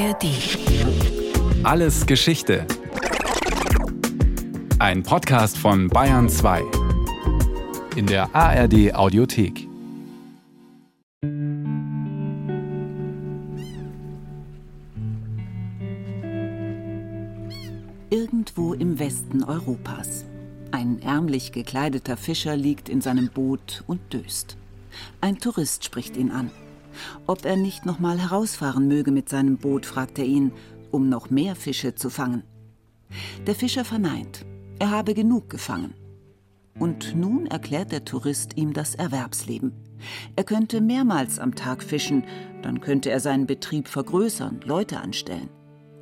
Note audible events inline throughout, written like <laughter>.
ARD. Alles Geschichte. Ein Podcast von Bayern 2. In der ARD Audiothek. Irgendwo im Westen Europas. Ein ärmlich gekleideter Fischer liegt in seinem Boot und döst. Ein Tourist spricht ihn an. Ob er nicht noch mal herausfahren möge mit seinem Boot, fragt er ihn, um noch mehr Fische zu fangen. Der Fischer verneint, er habe genug gefangen. Und nun erklärt der Tourist ihm das Erwerbsleben. Er könnte mehrmals am Tag fischen, dann könnte er seinen Betrieb vergrößern, Leute anstellen.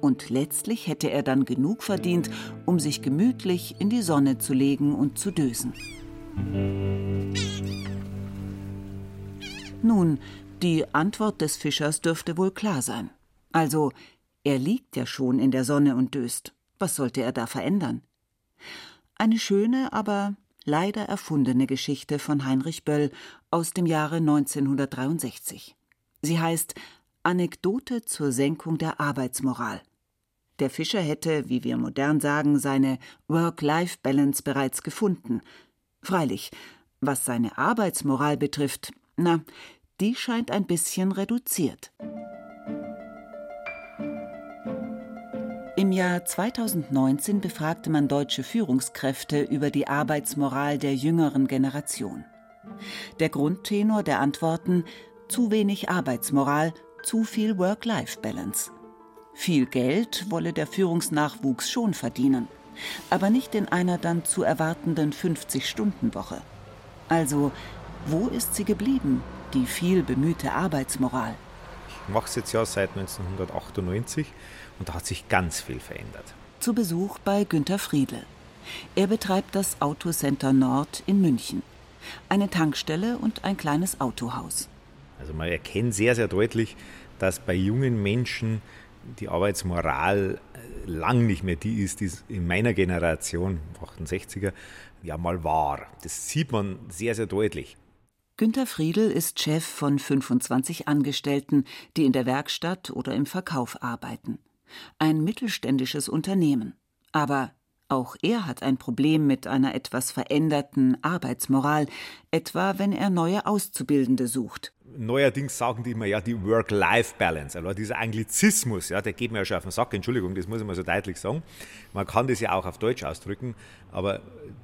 Und letztlich hätte er dann genug verdient, um sich gemütlich in die Sonne zu legen und zu dösen. Nun, die Antwort des Fischers dürfte wohl klar sein. Also, er liegt ja schon in der Sonne und döst. Was sollte er da verändern? Eine schöne, aber leider erfundene Geschichte von Heinrich Böll aus dem Jahre 1963. Sie heißt Anekdote zur Senkung der Arbeitsmoral. Der Fischer hätte, wie wir modern sagen, seine Work-Life-Balance bereits gefunden. Freilich, was seine Arbeitsmoral betrifft, na, die scheint ein bisschen reduziert. Im Jahr 2019 befragte man deutsche Führungskräfte über die Arbeitsmoral der jüngeren Generation. Der Grundtenor der Antworten zu wenig Arbeitsmoral, zu viel Work-Life-Balance. Viel Geld wolle der Führungsnachwuchs schon verdienen, aber nicht in einer dann zu erwartenden 50-Stunden-Woche. Also, wo ist sie geblieben, die viel bemühte Arbeitsmoral. Ich mache es jetzt ja seit 1998 und da hat sich ganz viel verändert. Zu Besuch bei Günter Friedle. Er betreibt das Autocenter Nord in München. Eine Tankstelle und ein kleines Autohaus. Also man erkennt sehr, sehr deutlich, dass bei jungen Menschen die Arbeitsmoral äh, lang nicht mehr die ist, die es in meiner Generation, 68er, ja mal war. Das sieht man sehr, sehr deutlich. Günter Friedl ist Chef von 25 Angestellten, die in der Werkstatt oder im Verkauf arbeiten. Ein mittelständisches Unternehmen. Aber auch er hat ein Problem mit einer etwas veränderten Arbeitsmoral, etwa wenn er neue Auszubildende sucht neuerdings sagen die immer, ja, die Work-Life-Balance, also dieser Anglizismus, ja, der geht mir ja schon auf den Sack, Entschuldigung, das muss ich mal so deutlich sagen. Man kann das ja auch auf Deutsch ausdrücken, aber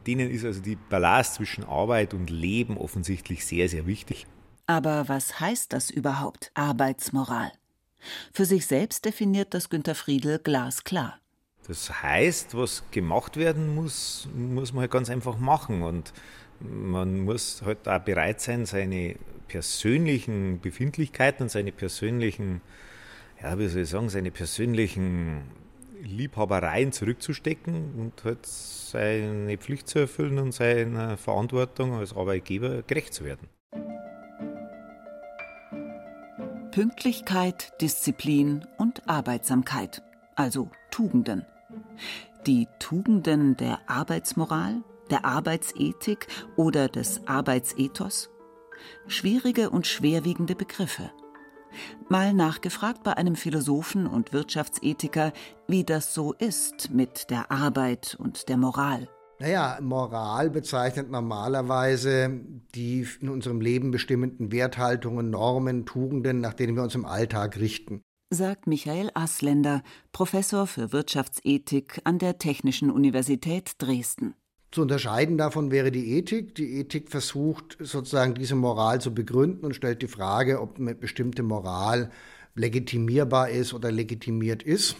denen ist also die Balance zwischen Arbeit und Leben offensichtlich sehr, sehr wichtig. Aber was heißt das überhaupt, Arbeitsmoral? Für sich selbst definiert das Günter Friedl glasklar. Das heißt, was gemacht werden muss, muss man halt ganz einfach machen und man muss halt auch bereit sein, seine persönlichen Befindlichkeiten und seine persönlichen, ja, wie soll ich sagen, seine persönlichen Liebhabereien zurückzustecken und halt seine Pflicht zu erfüllen und seiner Verantwortung als Arbeitgeber gerecht zu werden. Pünktlichkeit, Disziplin und Arbeitsamkeit, also Tugenden. Die Tugenden der Arbeitsmoral, der Arbeitsethik oder des Arbeitsethos? Schwierige und schwerwiegende Begriffe. Mal nachgefragt bei einem Philosophen und Wirtschaftsethiker, wie das so ist mit der Arbeit und der Moral. Naja, Moral bezeichnet normalerweise die in unserem Leben bestimmenden Werthaltungen, Normen, Tugenden, nach denen wir uns im Alltag richten. Sagt Michael Asländer, Professor für Wirtschaftsethik an der Technischen Universität Dresden. Zu unterscheiden davon wäre die Ethik. Die Ethik versucht sozusagen diese Moral zu begründen und stellt die Frage, ob eine bestimmte Moral legitimierbar ist oder legitimiert ist.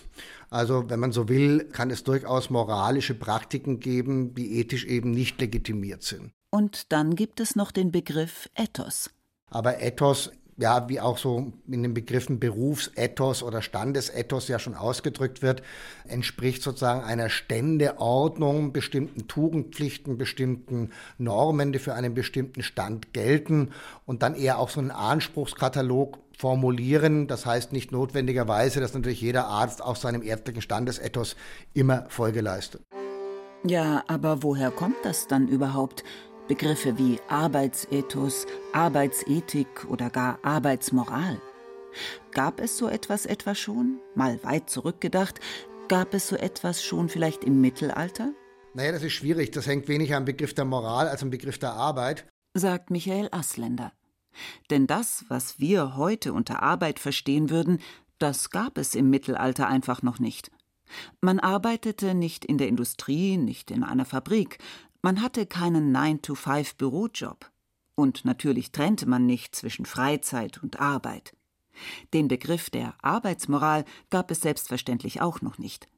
Also wenn man so will, kann es durchaus moralische Praktiken geben, die ethisch eben nicht legitimiert sind. Und dann gibt es noch den Begriff Ethos. Aber Ethos ja, wie auch so in den Begriffen Berufsethos oder Standesethos ja schon ausgedrückt wird, entspricht sozusagen einer Ständeordnung, bestimmten Tugendpflichten, bestimmten Normen, die für einen bestimmten Stand gelten und dann eher auch so einen Anspruchskatalog formulieren. Das heißt nicht notwendigerweise, dass natürlich jeder Arzt auch seinem ärztlichen Standesethos immer Folge leistet. Ja, aber woher kommt das dann überhaupt? Begriffe wie Arbeitsethos, Arbeitsethik oder gar Arbeitsmoral. Gab es so etwas etwa schon? Mal weit zurückgedacht, gab es so etwas schon vielleicht im Mittelalter? Naja, das ist schwierig. Das hängt weniger am Begriff der Moral als am Begriff der Arbeit. Sagt Michael Asländer. Denn das, was wir heute unter Arbeit verstehen würden, das gab es im Mittelalter einfach noch nicht. Man arbeitete nicht in der Industrie, nicht in einer Fabrik, man hatte keinen 9-to-5-Bürojob. Und natürlich trennte man nicht zwischen Freizeit und Arbeit. Den Begriff der Arbeitsmoral gab es selbstverständlich auch noch nicht.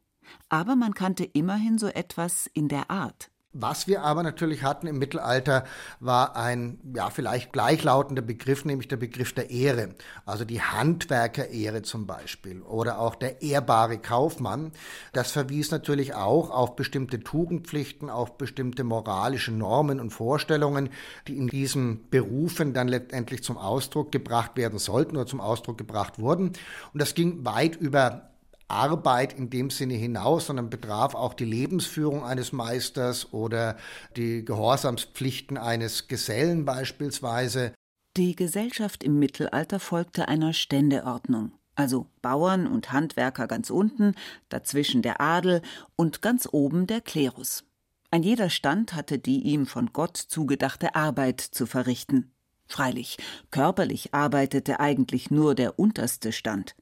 Aber man kannte immerhin so etwas in der Art. Was wir aber natürlich hatten im Mittelalter, war ein ja vielleicht gleichlautender Begriff, nämlich der Begriff der Ehre. Also die Handwerkerehre zum Beispiel oder auch der ehrbare Kaufmann. Das verwies natürlich auch auf bestimmte Tugendpflichten, auf bestimmte moralische Normen und Vorstellungen, die in diesen Berufen dann letztendlich zum Ausdruck gebracht werden sollten oder zum Ausdruck gebracht wurden. Und das ging weit über Arbeit in dem Sinne hinaus, sondern betraf auch die Lebensführung eines Meisters oder die Gehorsamspflichten eines Gesellen beispielsweise. Die Gesellschaft im Mittelalter folgte einer Ständeordnung, also Bauern und Handwerker ganz unten, dazwischen der Adel und ganz oben der Klerus. Ein jeder Stand hatte die ihm von Gott zugedachte Arbeit zu verrichten. Freilich, körperlich arbeitete eigentlich nur der unterste Stand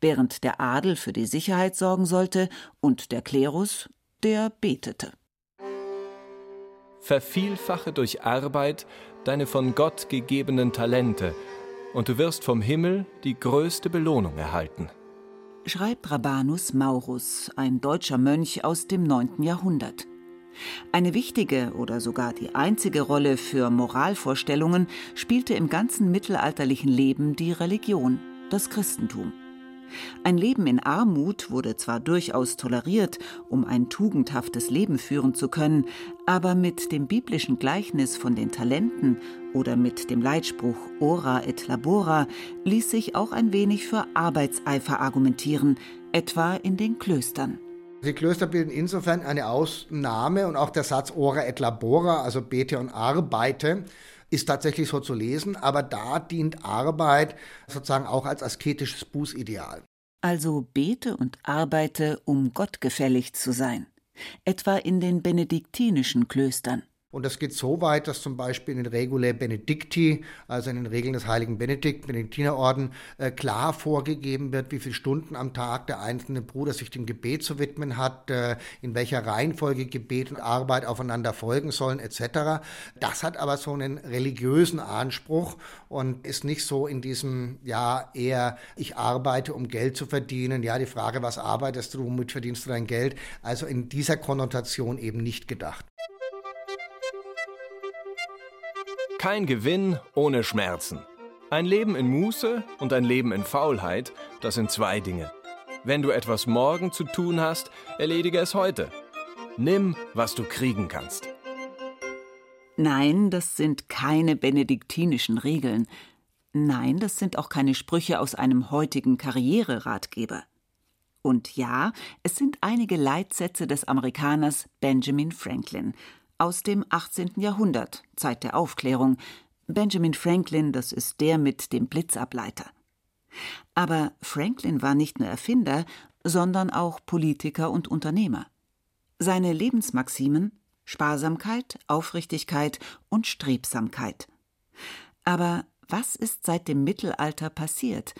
während der Adel für die Sicherheit sorgen sollte und der Klerus, der betete. Vervielfache durch Arbeit deine von Gott gegebenen Talente, und du wirst vom Himmel die größte Belohnung erhalten. Schreibt Rabanus Maurus, ein deutscher Mönch aus dem 9. Jahrhundert. Eine wichtige oder sogar die einzige Rolle für Moralvorstellungen spielte im ganzen mittelalterlichen Leben die Religion, das Christentum. Ein Leben in Armut wurde zwar durchaus toleriert, um ein tugendhaftes Leben führen zu können, aber mit dem biblischen Gleichnis von den Talenten oder mit dem Leitspruch Ora et labora ließ sich auch ein wenig für Arbeitseifer argumentieren, etwa in den Klöstern. Die Klöster bilden insofern eine Ausnahme und auch der Satz Ora et labora, also bete und arbeite, ist tatsächlich so zu lesen, aber da dient Arbeit sozusagen auch als asketisches Bußideal. Also bete und arbeite, um gottgefällig zu sein, etwa in den benediktinischen Klöstern. Und das geht so weit, dass zum Beispiel in den Regulae Benedicti, also in den Regeln des heiligen Benedikt, Benediktinerorden, äh, klar vorgegeben wird, wie viele Stunden am Tag der einzelne Bruder sich dem Gebet zu widmen hat, äh, in welcher Reihenfolge Gebet und Arbeit aufeinander folgen sollen, etc. Das hat aber so einen religiösen Anspruch und ist nicht so in diesem, ja, eher, ich arbeite, um Geld zu verdienen. Ja, die Frage, was arbeitest du, womit verdienst du dein Geld? Also in dieser Konnotation eben nicht gedacht. Kein Gewinn ohne Schmerzen. Ein Leben in Muße und ein Leben in Faulheit, das sind zwei Dinge. Wenn du etwas morgen zu tun hast, erledige es heute. Nimm, was du kriegen kannst. Nein, das sind keine benediktinischen Regeln. Nein, das sind auch keine Sprüche aus einem heutigen Karriereratgeber. Und ja, es sind einige Leitsätze des Amerikaners Benjamin Franklin, aus dem 18. Jahrhundert, Zeit der Aufklärung. Benjamin Franklin, das ist der mit dem Blitzableiter. Aber Franklin war nicht nur Erfinder, sondern auch Politiker und Unternehmer. Seine Lebensmaximen Sparsamkeit, Aufrichtigkeit und Strebsamkeit. Aber was ist seit dem Mittelalter passiert?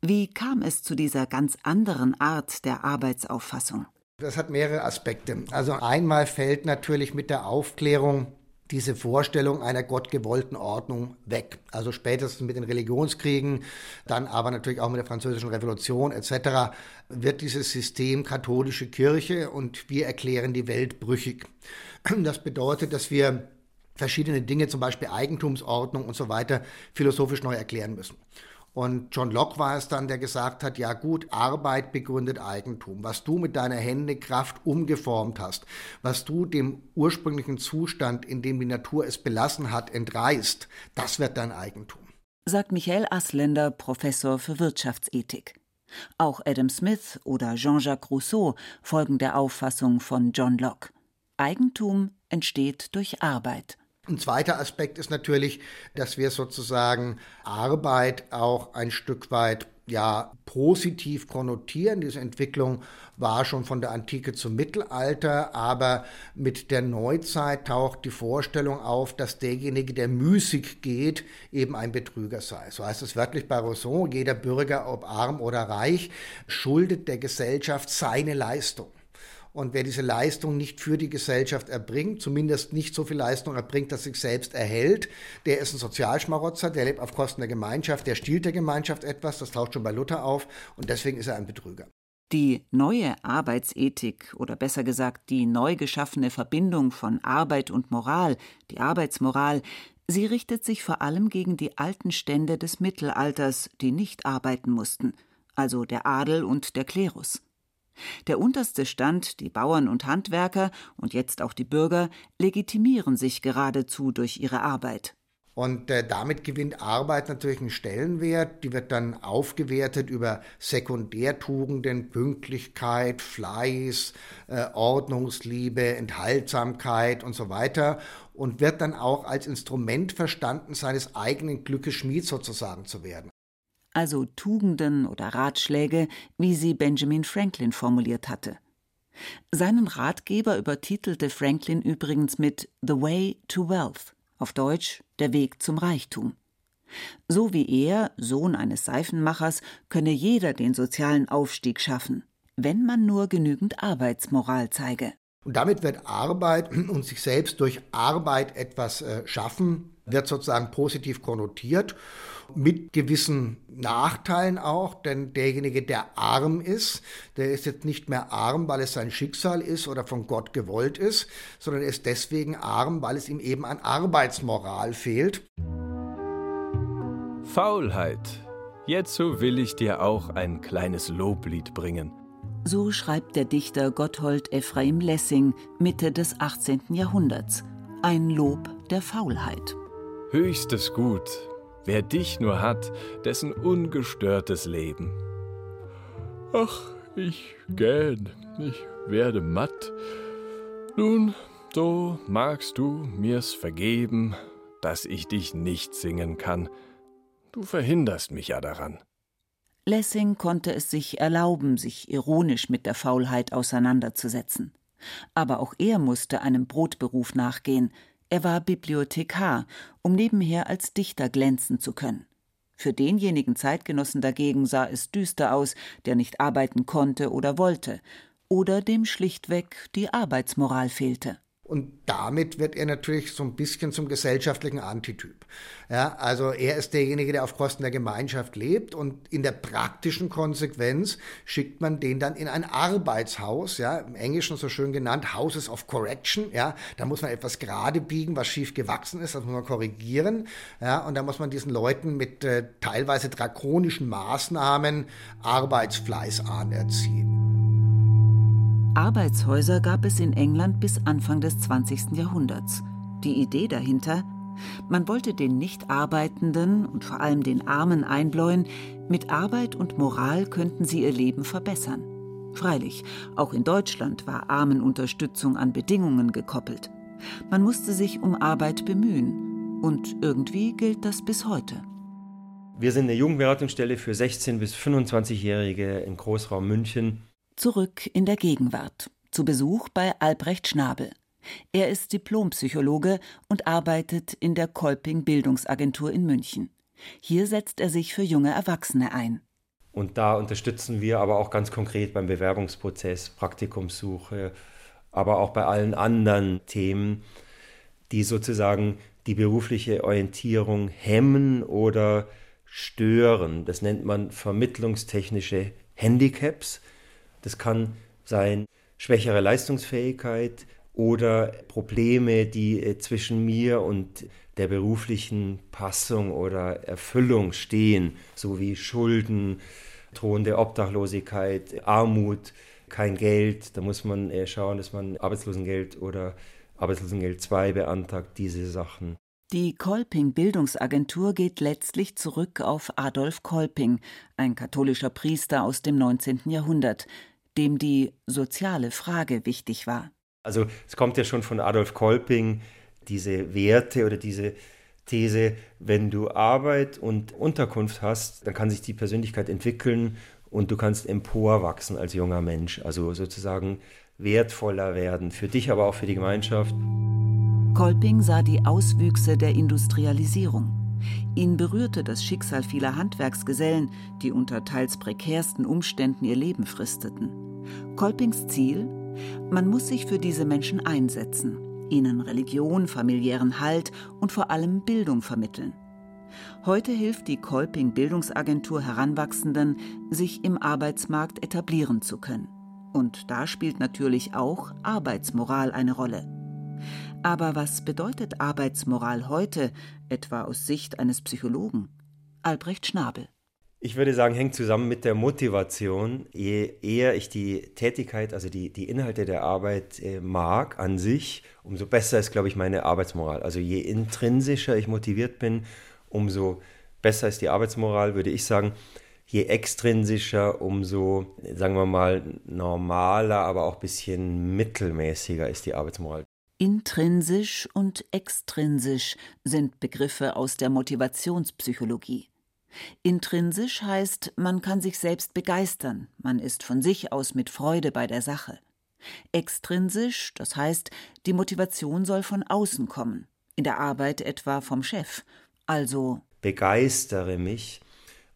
Wie kam es zu dieser ganz anderen Art der Arbeitsauffassung? Das hat mehrere Aspekte. Also einmal fällt natürlich mit der Aufklärung diese Vorstellung einer gottgewollten Ordnung weg. Also spätestens mit den Religionskriegen, dann aber natürlich auch mit der Französischen Revolution etc. wird dieses System katholische Kirche und wir erklären die Welt brüchig. Das bedeutet, dass wir verschiedene Dinge, zum Beispiel Eigentumsordnung und so weiter, philosophisch neu erklären müssen. Und John Locke war es dann, der gesagt hat, ja gut, Arbeit begründet Eigentum. Was du mit deiner Hände Kraft umgeformt hast, was du dem ursprünglichen Zustand, in dem die Natur es belassen hat, entreißt, das wird dein Eigentum. Sagt Michael Asländer, Professor für Wirtschaftsethik. Auch Adam Smith oder Jean-Jacques Rousseau folgen der Auffassung von John Locke. Eigentum entsteht durch Arbeit. Ein zweiter Aspekt ist natürlich, dass wir sozusagen Arbeit auch ein Stück weit ja positiv konnotieren. Diese Entwicklung war schon von der Antike zum Mittelalter, aber mit der Neuzeit taucht die Vorstellung auf, dass derjenige, der müßig geht, eben ein Betrüger sei. So heißt es wörtlich bei Rousseau, jeder Bürger, ob arm oder reich, schuldet der Gesellschaft seine Leistung. Und wer diese Leistung nicht für die Gesellschaft erbringt, zumindest nicht so viel Leistung erbringt, dass sich selbst erhält, der ist ein Sozialschmarotzer, der lebt auf Kosten der Gemeinschaft, der stiehlt der Gemeinschaft etwas, das taucht schon bei Luther auf und deswegen ist er ein Betrüger. Die neue Arbeitsethik oder besser gesagt die neu geschaffene Verbindung von Arbeit und Moral, die Arbeitsmoral, sie richtet sich vor allem gegen die alten Stände des Mittelalters, die nicht arbeiten mussten, also der Adel und der Klerus. Der unterste Stand, die Bauern und Handwerker und jetzt auch die Bürger, legitimieren sich geradezu durch ihre Arbeit. Und äh, damit gewinnt Arbeit natürlich einen Stellenwert. Die wird dann aufgewertet über Sekundärtugenden, Pünktlichkeit, Fleiß, äh, Ordnungsliebe, Enthaltsamkeit und so weiter. Und wird dann auch als Instrument verstanden, seines eigenen Glückes Schmied sozusagen zu werden also Tugenden oder Ratschläge, wie sie Benjamin Franklin formuliert hatte. Seinen Ratgeber übertitelte Franklin übrigens mit The Way to Wealth, auf Deutsch Der Weg zum Reichtum. So wie er, Sohn eines Seifenmachers, könne jeder den sozialen Aufstieg schaffen, wenn man nur genügend Arbeitsmoral zeige. Und damit wird Arbeit <clears throat> und sich selbst durch Arbeit etwas äh, schaffen, wird sozusagen positiv konnotiert mit gewissen Nachteilen auch, denn derjenige, der arm ist, der ist jetzt nicht mehr arm, weil es sein Schicksal ist oder von Gott gewollt ist, sondern er ist deswegen arm, weil es ihm eben an Arbeitsmoral fehlt. Faulheit. Jetzo will ich dir auch ein kleines Loblied bringen. So schreibt der Dichter Gotthold Ephraim Lessing Mitte des 18. Jahrhunderts. Ein Lob der Faulheit. Höchstes Gut, wer dich nur hat, dessen ungestörtes Leben. Ach, ich gähn, ich werde matt. Nun, so magst du mir's vergeben, dass ich dich nicht singen kann. Du verhinderst mich ja daran. Lessing konnte es sich erlauben, sich ironisch mit der Faulheit auseinanderzusetzen. Aber auch er musste einem Brotberuf nachgehen, er war Bibliothekar, um nebenher als Dichter glänzen zu können. Für denjenigen Zeitgenossen dagegen sah es düster aus, der nicht arbeiten konnte oder wollte, oder dem schlichtweg die Arbeitsmoral fehlte. Und damit wird er natürlich so ein bisschen zum gesellschaftlichen Antityp. Ja, also er ist derjenige, der auf Kosten der Gemeinschaft lebt und in der praktischen Konsequenz schickt man den dann in ein Arbeitshaus, ja, im Englischen so schön genannt Houses of Correction, ja, da muss man etwas gerade biegen, was schief gewachsen ist, das muss man korrigieren, ja, und da muss man diesen Leuten mit äh, teilweise drakonischen Maßnahmen Arbeitsfleiß anerziehen. Arbeitshäuser gab es in England bis Anfang des 20. Jahrhunderts. Die Idee dahinter? Man wollte den Nichtarbeitenden und vor allem den Armen einbläuen, mit Arbeit und Moral könnten sie ihr Leben verbessern. Freilich, auch in Deutschland war Armenunterstützung an Bedingungen gekoppelt. Man musste sich um Arbeit bemühen. Und irgendwie gilt das bis heute. Wir sind eine Jugendberatungsstelle für 16- bis 25-Jährige im Großraum München. Zurück in der Gegenwart. Zu Besuch bei Albrecht Schnabel. Er ist Diplompsychologe und arbeitet in der Kolping Bildungsagentur in München. Hier setzt er sich für junge Erwachsene ein. Und da unterstützen wir aber auch ganz konkret beim Bewerbungsprozess, Praktikumssuche, aber auch bei allen anderen Themen, die sozusagen die berufliche Orientierung hemmen oder stören. Das nennt man vermittlungstechnische Handicaps. Das kann sein schwächere Leistungsfähigkeit oder Probleme, die äh, zwischen mir und der beruflichen Passung oder Erfüllung stehen, sowie Schulden, drohende Obdachlosigkeit, Armut, kein Geld. Da muss man äh, schauen, dass man Arbeitslosengeld oder Arbeitslosengeld 2 beantragt, diese Sachen. Die Kolping Bildungsagentur geht letztlich zurück auf Adolf Kolping, ein katholischer Priester aus dem 19. Jahrhundert, dem die soziale Frage wichtig war. Also es kommt ja schon von Adolf Kolping, diese Werte oder diese These, wenn du Arbeit und Unterkunft hast, dann kann sich die Persönlichkeit entwickeln und du kannst emporwachsen als junger Mensch, also sozusagen wertvoller werden, für dich, aber auch für die Gemeinschaft. Kolping sah die Auswüchse der Industrialisierung. Ihn berührte das Schicksal vieler Handwerksgesellen, die unter teils prekärsten Umständen ihr Leben fristeten. Kolpings Ziel? Man muss sich für diese Menschen einsetzen, ihnen Religion, familiären Halt und vor allem Bildung vermitteln. Heute hilft die Kolping Bildungsagentur Heranwachsenden, sich im Arbeitsmarkt etablieren zu können. Und da spielt natürlich auch Arbeitsmoral eine Rolle. Aber was bedeutet Arbeitsmoral heute, etwa aus Sicht eines Psychologen? Albrecht Schnabel. Ich würde sagen, hängt zusammen mit der Motivation. Je eher ich die Tätigkeit, also die, die Inhalte der Arbeit äh, mag an sich, umso besser ist, glaube ich, meine Arbeitsmoral. Also je intrinsischer ich motiviert bin, umso besser ist die Arbeitsmoral, würde ich sagen. Je extrinsischer, umso, sagen wir mal, normaler, aber auch ein bisschen mittelmäßiger ist die Arbeitsmoral. Intrinsisch und extrinsisch sind Begriffe aus der Motivationspsychologie. Intrinsisch heißt, man kann sich selbst begeistern, man ist von sich aus mit Freude bei der Sache. Extrinsisch, das heißt, die Motivation soll von außen kommen, in der Arbeit etwa vom Chef, also begeistere mich.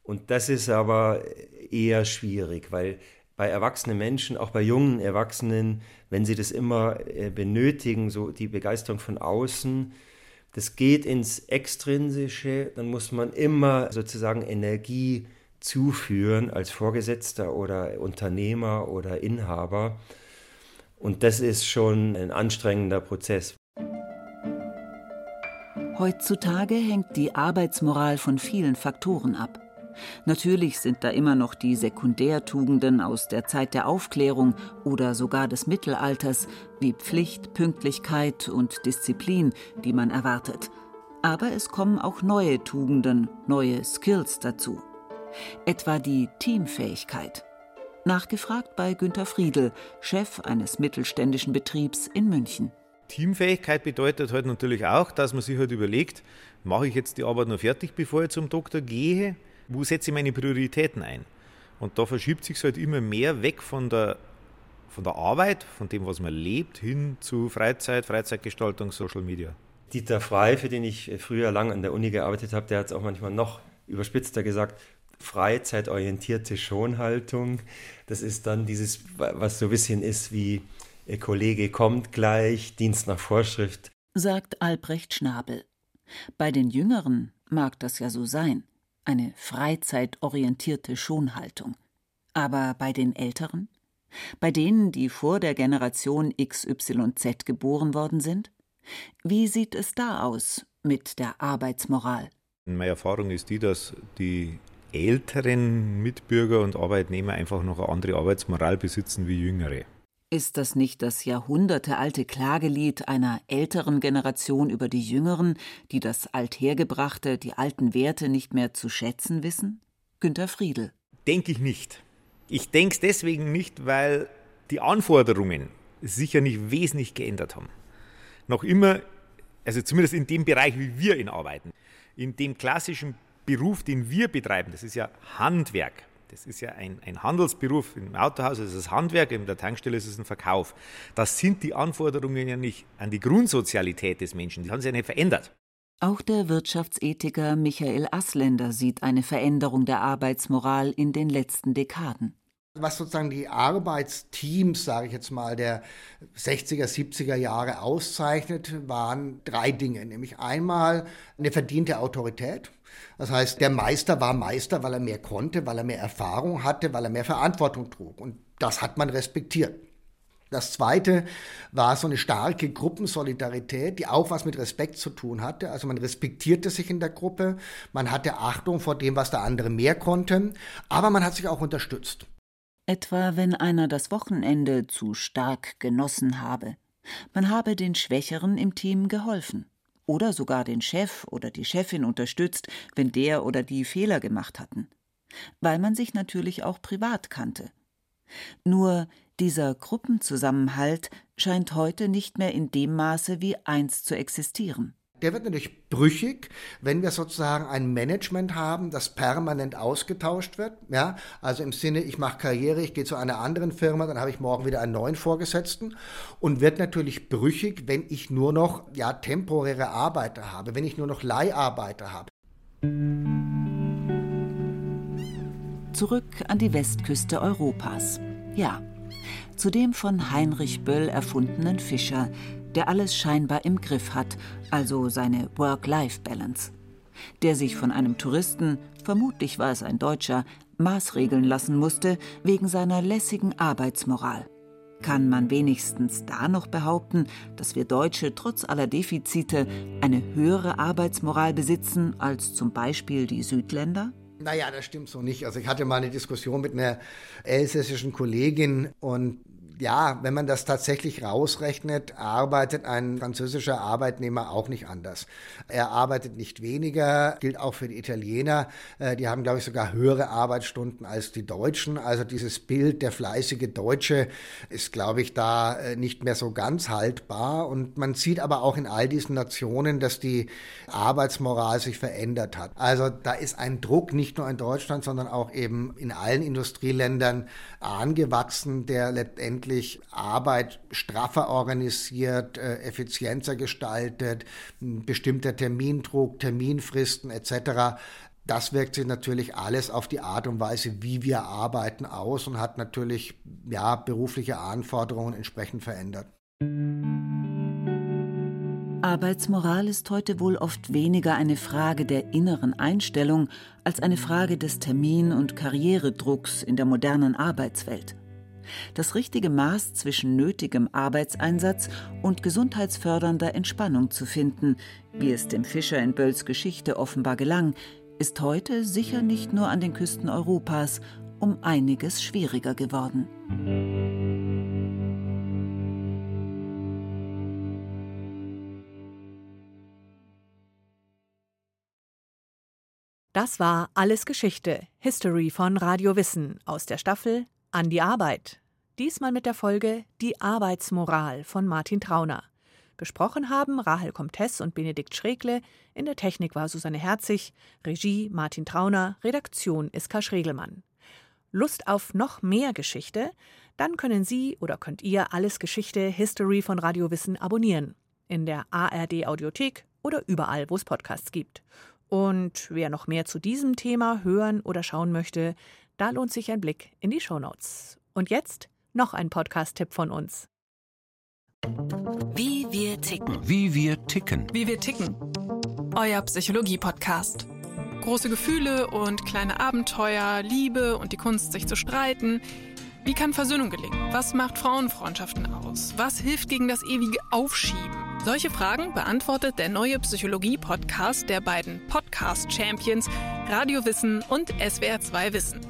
Und das ist aber eher schwierig, weil bei erwachsenen Menschen, auch bei jungen Erwachsenen, wenn sie das immer äh, benötigen, so die Begeisterung von außen, das geht ins Extrinsische, dann muss man immer sozusagen Energie zuführen als Vorgesetzter oder Unternehmer oder Inhaber. Und das ist schon ein anstrengender Prozess. Heutzutage hängt die Arbeitsmoral von vielen Faktoren ab. Natürlich sind da immer noch die Sekundärtugenden aus der Zeit der Aufklärung oder sogar des Mittelalters, wie Pflicht, Pünktlichkeit und Disziplin, die man erwartet. Aber es kommen auch neue Tugenden, neue Skills dazu. Etwa die Teamfähigkeit. Nachgefragt bei Günter Friedel, Chef eines mittelständischen Betriebs in München. Teamfähigkeit bedeutet halt natürlich auch, dass man sich halt überlegt, mache ich jetzt die Arbeit noch fertig, bevor ich zum Doktor gehe? Wo setze ich meine Prioritäten ein? Und da verschiebt sich halt immer mehr weg von der, von der Arbeit, von dem, was man lebt, hin zu Freizeit, Freizeitgestaltung, Social Media. Dieter Frei, für den ich früher lang an der Uni gearbeitet habe, der hat es auch manchmal noch überspitzter gesagt, freizeitorientierte Schonhaltung. Das ist dann dieses, was so ein bisschen ist wie Ihr Kollege kommt gleich, Dienst nach Vorschrift, sagt Albrecht Schnabel. Bei den Jüngeren mag das ja so sein, eine freizeitorientierte Schonhaltung. Aber bei den Älteren? Bei denen, die vor der Generation XYZ geboren worden sind? Wie sieht es da aus mit der Arbeitsmoral? Meine Erfahrung ist die, dass die älteren Mitbürger und Arbeitnehmer einfach noch eine andere Arbeitsmoral besitzen wie jüngere. Ist das nicht das jahrhundertealte Klagelied einer älteren Generation über die jüngeren, die das Althergebrachte, die alten Werte nicht mehr zu schätzen wissen? Günter Friedel. Denke ich nicht. Ich denke es deswegen nicht, weil die Anforderungen sich ja nicht wesentlich geändert haben. Noch immer, also zumindest in dem Bereich, wie wir ihn arbeiten, in dem klassischen Beruf, den wir betreiben, das ist ja Handwerk, das ist ja ein, ein Handelsberuf. Im Autohaus ist es Handwerk, in der Tankstelle ist es ein Verkauf. Das sind die Anforderungen ja nicht an die Grundsozialität des Menschen. Die haben sich ja nicht verändert. Auch der Wirtschaftsethiker Michael Asländer sieht eine Veränderung der Arbeitsmoral in den letzten Dekaden. Was sozusagen die Arbeitsteams, sage ich jetzt mal, der 60er, 70er Jahre auszeichnet, waren drei Dinge. Nämlich einmal eine verdiente Autorität. Das heißt, der Meister war Meister, weil er mehr konnte, weil er mehr Erfahrung hatte, weil er mehr Verantwortung trug. Und das hat man respektiert. Das zweite war so eine starke Gruppensolidarität, die auch was mit Respekt zu tun hatte. Also man respektierte sich in der Gruppe, man hatte Achtung vor dem, was der andere mehr konnte, aber man hat sich auch unterstützt etwa wenn einer das Wochenende zu stark genossen habe. Man habe den Schwächeren im Team geholfen oder sogar den Chef oder die Chefin unterstützt, wenn der oder die Fehler gemacht hatten, weil man sich natürlich auch privat kannte. Nur dieser Gruppenzusammenhalt scheint heute nicht mehr in dem Maße wie einst zu existieren. Der wird natürlich brüchig, wenn wir sozusagen ein Management haben, das permanent ausgetauscht wird. Ja, also im Sinne, ich mache Karriere, ich gehe zu einer anderen Firma, dann habe ich morgen wieder einen neuen Vorgesetzten und wird natürlich brüchig, wenn ich nur noch ja temporäre Arbeiter habe, wenn ich nur noch Leiharbeiter habe. Zurück an die Westküste Europas. Ja, zu dem von Heinrich Böll erfundenen Fischer, der alles scheinbar im Griff hat, also seine Work-Life-Balance. Der sich von einem Touristen, vermutlich war es ein Deutscher, maßregeln lassen musste wegen seiner lässigen Arbeitsmoral. Kann man wenigstens da noch behaupten, dass wir Deutsche trotz aller Defizite eine höhere Arbeitsmoral besitzen als zum Beispiel die Südländer? Naja, das stimmt so nicht. Also ich hatte mal eine Diskussion mit einer elsässischen Kollegin und ja, wenn man das tatsächlich rausrechnet, arbeitet ein französischer Arbeitnehmer auch nicht anders. Er arbeitet nicht weniger, gilt auch für die Italiener. Äh, die haben, glaube ich, sogar höhere Arbeitsstunden als die Deutschen. Also dieses Bild, der fleißige Deutsche, ist, glaube ich, da äh, nicht mehr so ganz haltbar. Und man sieht aber auch in all diesen Nationen, dass die Arbeitsmoral sich verändert hat. Also da ist ein Druck nicht nur in Deutschland, sondern auch eben in allen Industrieländern angewachsen, der letztendlich wirklich Arbeit straffer organisiert, äh, effizienter gestaltet, bestimmter Termindruck, Terminfristen etc. Das wirkt sich natürlich alles auf die Art und Weise, wie wir arbeiten, aus und hat natürlich ja, berufliche Anforderungen entsprechend verändert. Arbeitsmoral ist heute wohl oft weniger eine Frage der inneren Einstellung als eine Frage des Termin- und Karrieredrucks in der modernen Arbeitswelt das richtige Maß zwischen nötigem Arbeitseinsatz und gesundheitsfördernder Entspannung zu finden, wie es dem Fischer in Bölls Geschichte offenbar gelang, ist heute sicher nicht nur an den Küsten Europas um einiges schwieriger geworden. Das war Alles Geschichte, History von Radio Wissen aus der Staffel An die Arbeit Diesmal mit der Folge Die Arbeitsmoral von Martin Trauner. Gesprochen haben Rahel Comtesse und Benedikt Schregle, in der Technik war Susanne Herzig, Regie Martin Trauner, Redaktion Iska Schregelmann. Lust auf noch mehr Geschichte? Dann können Sie oder könnt ihr alles Geschichte History von Radio Wissen abonnieren. In der ARD Audiothek oder überall, wo es Podcasts gibt. Und wer noch mehr zu diesem Thema hören oder schauen möchte, da lohnt sich ein Blick in die Shownotes. Und jetzt noch ein Podcast-Tipp von uns. Wie wir ticken. Wie wir ticken. Wie wir ticken. Euer Psychologie-Podcast. Große Gefühle und kleine Abenteuer, Liebe und die Kunst, sich zu streiten. Wie kann Versöhnung gelingen? Was macht Frauenfreundschaften aus? Was hilft gegen das ewige Aufschieben? Solche Fragen beantwortet der neue Psychologie-Podcast der beiden Podcast-Champions Radio Wissen und SWR2 Wissen.